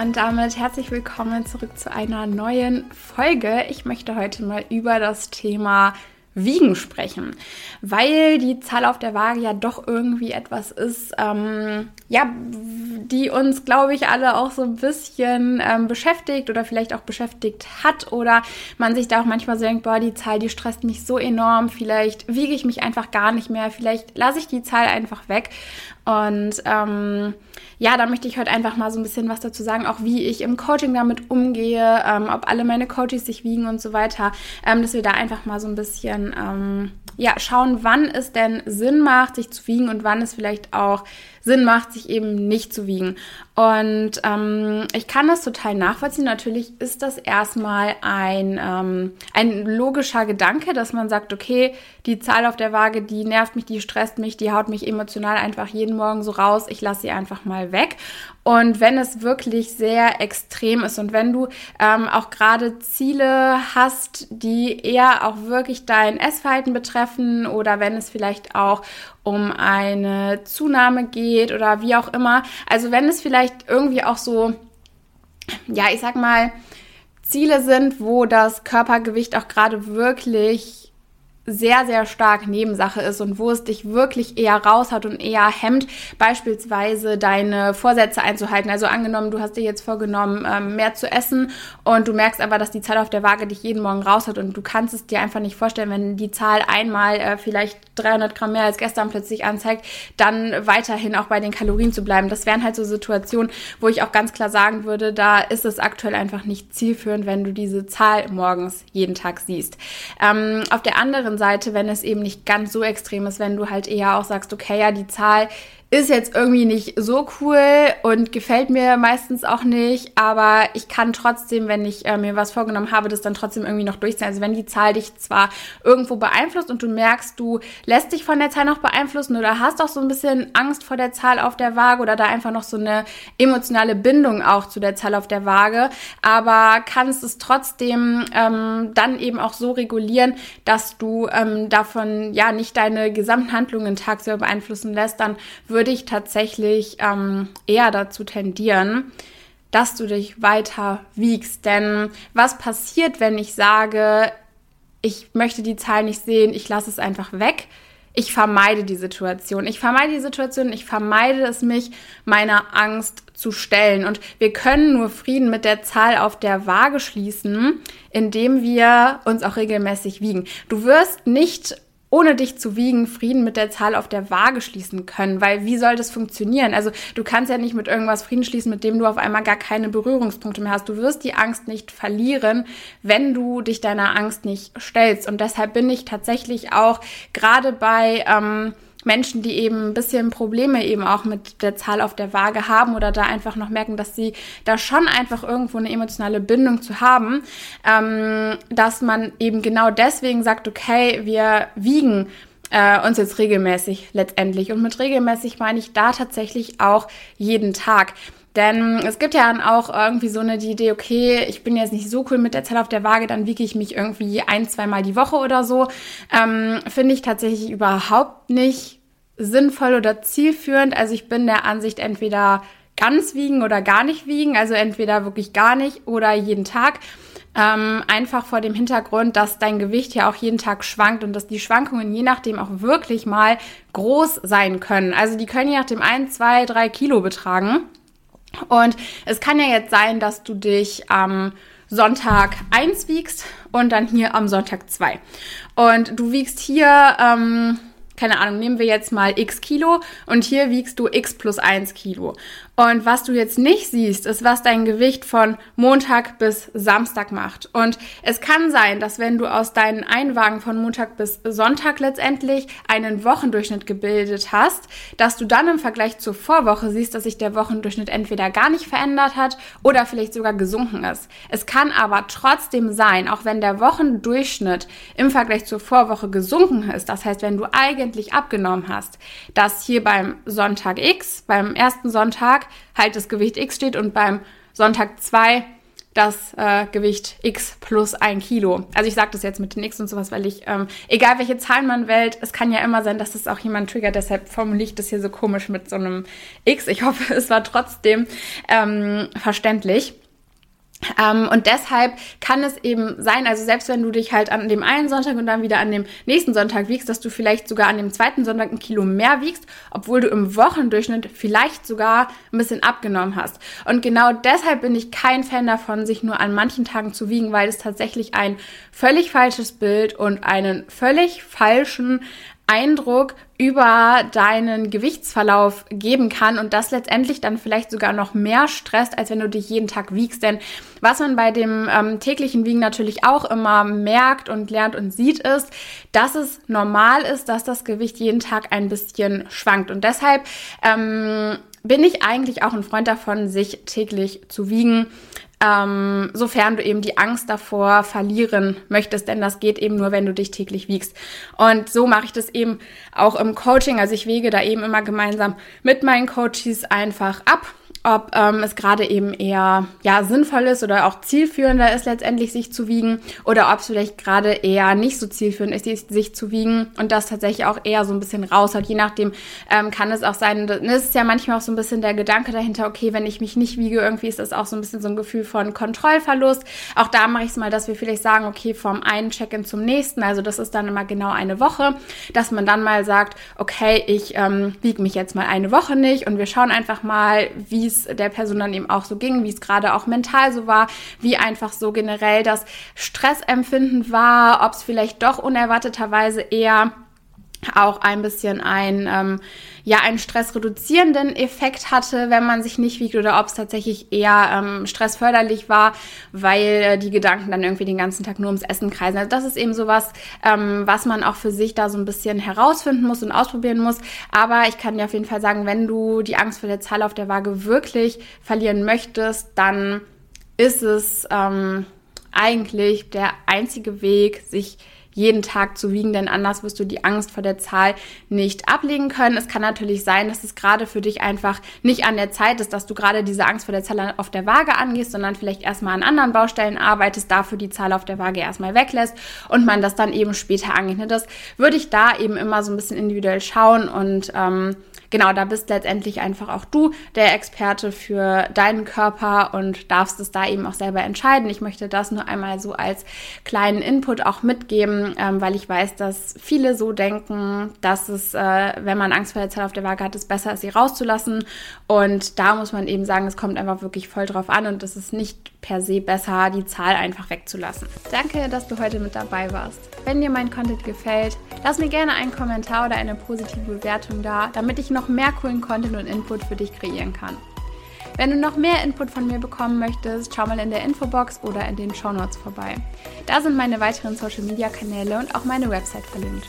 Und damit herzlich willkommen zurück zu einer neuen Folge. Ich möchte heute mal über das Thema Wiegen sprechen, weil die Zahl auf der Waage ja doch irgendwie etwas ist, ähm, ja, die uns, glaube ich, alle auch so ein bisschen ähm, beschäftigt oder vielleicht auch beschäftigt hat oder man sich da auch manchmal so denkt, boah, die Zahl, die stresst mich so enorm, vielleicht wiege ich mich einfach gar nicht mehr, vielleicht lasse ich die Zahl einfach weg und ähm, ja, da möchte ich heute einfach mal so ein bisschen was dazu sagen, auch wie ich im Coaching damit umgehe, ähm, ob alle meine Coaches sich wiegen und so weiter, ähm, dass wir da einfach mal so ein bisschen ähm, ja, schauen, wann es denn Sinn macht, sich zu wiegen und wann es vielleicht auch Sinn macht, sich eben nicht zu wiegen. Und ähm, ich kann das total nachvollziehen. Natürlich ist das erstmal ein, ähm, ein logischer Gedanke, dass man sagt, okay, die Zahl auf der Waage, die nervt mich, die stresst mich, die haut mich emotional einfach jeden Morgen so raus. Ich lasse sie einfach mal weg. Und wenn es wirklich sehr extrem ist und wenn du ähm, auch gerade Ziele hast, die eher auch wirklich dein Essverhalten betreffen oder wenn es vielleicht auch um eine Zunahme geht oder wie auch immer. Also wenn es vielleicht irgendwie auch so, ja, ich sag mal, Ziele sind, wo das Körpergewicht auch gerade wirklich sehr, sehr stark Nebensache ist und wo es dich wirklich eher raushaut und eher hemmt, beispielsweise deine Vorsätze einzuhalten. Also angenommen, du hast dir jetzt vorgenommen, ähm, mehr zu essen und du merkst aber, dass die Zahl auf der Waage dich jeden Morgen raushaut und du kannst es dir einfach nicht vorstellen, wenn die Zahl einmal äh, vielleicht 300 Gramm mehr als gestern plötzlich anzeigt, dann weiterhin auch bei den Kalorien zu bleiben. Das wären halt so Situationen, wo ich auch ganz klar sagen würde, da ist es aktuell einfach nicht zielführend, wenn du diese Zahl morgens jeden Tag siehst. Ähm, auf der anderen Seite, wenn es eben nicht ganz so extrem ist, wenn du halt eher auch sagst, okay, ja, die Zahl ist jetzt irgendwie nicht so cool und gefällt mir meistens auch nicht, aber ich kann trotzdem, wenn ich äh, mir was vorgenommen habe, das dann trotzdem irgendwie noch durchziehen. Also wenn die Zahl dich zwar irgendwo beeinflusst und du merkst, du lässt dich von der Zahl noch beeinflussen oder hast auch so ein bisschen Angst vor der Zahl auf der Waage oder da einfach noch so eine emotionale Bindung auch zu der Zahl auf der Waage, aber kannst es trotzdem ähm, dann eben auch so regulieren, dass du ähm, davon ja nicht deine gesamten Handlungen tagsüber beeinflussen lässt, dann würde würde ich tatsächlich ähm, eher dazu tendieren, dass du dich weiter wiegst. Denn was passiert, wenn ich sage, ich möchte die Zahl nicht sehen, ich lasse es einfach weg? Ich vermeide die Situation. Ich vermeide die Situation, ich vermeide es, mich meiner Angst zu stellen. Und wir können nur Frieden mit der Zahl auf der Waage schließen, indem wir uns auch regelmäßig wiegen. Du wirst nicht ohne dich zu wiegen, Frieden mit der Zahl auf der Waage schließen können. Weil wie soll das funktionieren? Also du kannst ja nicht mit irgendwas Frieden schließen, mit dem du auf einmal gar keine Berührungspunkte mehr hast. Du wirst die Angst nicht verlieren, wenn du dich deiner Angst nicht stellst. Und deshalb bin ich tatsächlich auch gerade bei ähm, Menschen, die eben ein bisschen Probleme eben auch mit der Zahl auf der Waage haben oder da einfach noch merken, dass sie da schon einfach irgendwo eine emotionale Bindung zu haben, ähm, dass man eben genau deswegen sagt, okay, wir wiegen äh, uns jetzt regelmäßig letztendlich. Und mit regelmäßig meine ich da tatsächlich auch jeden Tag. Denn es gibt ja dann auch irgendwie so eine die Idee, okay, ich bin jetzt nicht so cool mit der Zahl auf der Waage, dann wiege ich mich irgendwie ein, zweimal die Woche oder so. Ähm, Finde ich tatsächlich überhaupt nicht sinnvoll oder zielführend. Also ich bin der Ansicht, entweder ganz wiegen oder gar nicht wiegen, also entweder wirklich gar nicht oder jeden Tag. Ähm, einfach vor dem Hintergrund, dass dein Gewicht ja auch jeden Tag schwankt und dass die Schwankungen je nachdem auch wirklich mal groß sein können. Also die können je nachdem ein, zwei, drei Kilo betragen. Und es kann ja jetzt sein, dass du dich am Sonntag 1 wiegst und dann hier am Sonntag 2. Und du wiegst hier, ähm, keine Ahnung, nehmen wir jetzt mal x Kilo und hier wiegst du x plus 1 Kilo. Und was du jetzt nicht siehst, ist, was dein Gewicht von Montag bis Samstag macht. Und es kann sein, dass wenn du aus deinen Einwagen von Montag bis Sonntag letztendlich einen Wochendurchschnitt gebildet hast, dass du dann im Vergleich zur Vorwoche siehst, dass sich der Wochendurchschnitt entweder gar nicht verändert hat oder vielleicht sogar gesunken ist. Es kann aber trotzdem sein, auch wenn der Wochendurchschnitt im Vergleich zur Vorwoche gesunken ist, das heißt, wenn du eigentlich abgenommen hast, dass hier beim Sonntag X, beim ersten Sonntag, halt das Gewicht X steht und beim Sonntag 2 das äh, Gewicht X plus ein Kilo. Also ich sage das jetzt mit den X und sowas, weil ich, ähm, egal welche Zahlen man wählt, es kann ja immer sein, dass das auch jemand triggert, deshalb formuliere ich das hier so komisch mit so einem X. Ich hoffe, es war trotzdem ähm, verständlich. Ähm, und deshalb kann es eben sein, also selbst wenn du dich halt an dem einen Sonntag und dann wieder an dem nächsten Sonntag wiegst, dass du vielleicht sogar an dem zweiten Sonntag ein Kilo mehr wiegst, obwohl du im Wochendurchschnitt vielleicht sogar ein bisschen abgenommen hast. Und genau deshalb bin ich kein Fan davon, sich nur an manchen Tagen zu wiegen, weil es tatsächlich ein völlig falsches Bild und einen völlig falschen Eindruck über deinen Gewichtsverlauf geben kann und das letztendlich dann vielleicht sogar noch mehr stresst, als wenn du dich jeden Tag wiegst. Denn was man bei dem ähm, täglichen Wiegen natürlich auch immer merkt und lernt und sieht, ist, dass es normal ist, dass das Gewicht jeden Tag ein bisschen schwankt. Und deshalb ähm, bin ich eigentlich auch ein Freund davon, sich täglich zu wiegen ähm, sofern du eben die Angst davor verlieren möchtest, denn das geht eben nur, wenn du dich täglich wiegst. Und so mache ich das eben auch im Coaching. Also ich wege da eben immer gemeinsam mit meinen Coaches einfach ab ob ähm, es gerade eben eher ja sinnvoll ist oder auch zielführender ist letztendlich sich zu wiegen oder ob es vielleicht gerade eher nicht so zielführend ist sich zu wiegen und das tatsächlich auch eher so ein bisschen raus hat. Je nachdem ähm, kann es auch sein, das ist ja manchmal auch so ein bisschen der Gedanke dahinter, okay, wenn ich mich nicht wiege, irgendwie ist das auch so ein bisschen so ein Gefühl von Kontrollverlust. Auch da mache ich es mal, dass wir vielleicht sagen, okay, vom einen Check-in zum nächsten, also das ist dann immer genau eine Woche, dass man dann mal sagt, okay, ich ähm, wiege mich jetzt mal eine Woche nicht und wir schauen einfach mal, wie es der Person dann eben auch so ging, wie es gerade auch mental so war, wie einfach so generell das Stressempfinden war, ob es vielleicht doch unerwarteterweise eher auch ein bisschen ein, ähm, ja, einen stressreduzierenden Effekt hatte, wenn man sich nicht wiegt oder ob es tatsächlich eher ähm, stressförderlich war, weil äh, die Gedanken dann irgendwie den ganzen Tag nur ums Essen kreisen. Also das ist eben sowas, ähm, was man auch für sich da so ein bisschen herausfinden muss und ausprobieren muss. Aber ich kann dir auf jeden Fall sagen, wenn du die Angst vor der Zahl auf der Waage wirklich verlieren möchtest, dann ist es ähm, eigentlich der einzige Weg, sich jeden Tag zu wiegen, denn anders wirst du die Angst vor der Zahl nicht ablegen können. Es kann natürlich sein, dass es gerade für dich einfach nicht an der Zeit ist, dass du gerade diese Angst vor der Zahl auf der Waage angehst, sondern vielleicht erstmal an anderen Baustellen arbeitest, dafür die Zahl auf der Waage erstmal weglässt und man das dann eben später angeht. Das würde ich da eben immer so ein bisschen individuell schauen und ähm, genau, da bist letztendlich einfach auch du der Experte für deinen Körper und darfst es da eben auch selber entscheiden. Ich möchte das nur einmal so als kleinen Input auch mitgeben, ähm, weil ich weiß, dass viele so denken, dass es, äh, wenn man Angst vor der Zahl auf der Waage hat, es besser ist, sie rauszulassen. Und da muss man eben sagen, es kommt einfach wirklich voll drauf an und es ist nicht per se besser, die Zahl einfach wegzulassen. Danke, dass du heute mit dabei warst. Wenn dir mein Content gefällt, lass mir gerne einen Kommentar oder eine positive Bewertung da, damit ich noch mehr coolen Content und Input für dich kreieren kann. Wenn du noch mehr Input von mir bekommen möchtest, schau mal in der Infobox oder in den Show Notes vorbei. Da sind meine weiteren Social Media Kanäle und auch meine Website verlinkt.